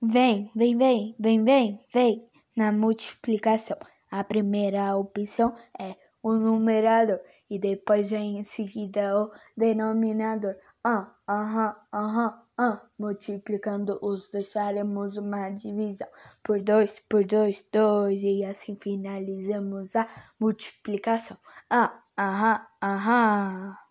Vem, vem, vem, vem, vem, vem. Na multiplicação, a primeira opção é o numerador e depois vem em seguida o denominador. Ah, aham, aham, ah. Multiplicando os dois faremos uma divisão por dois, por dois, dois e assim finalizamos a multiplicação. Ah, aham, aham.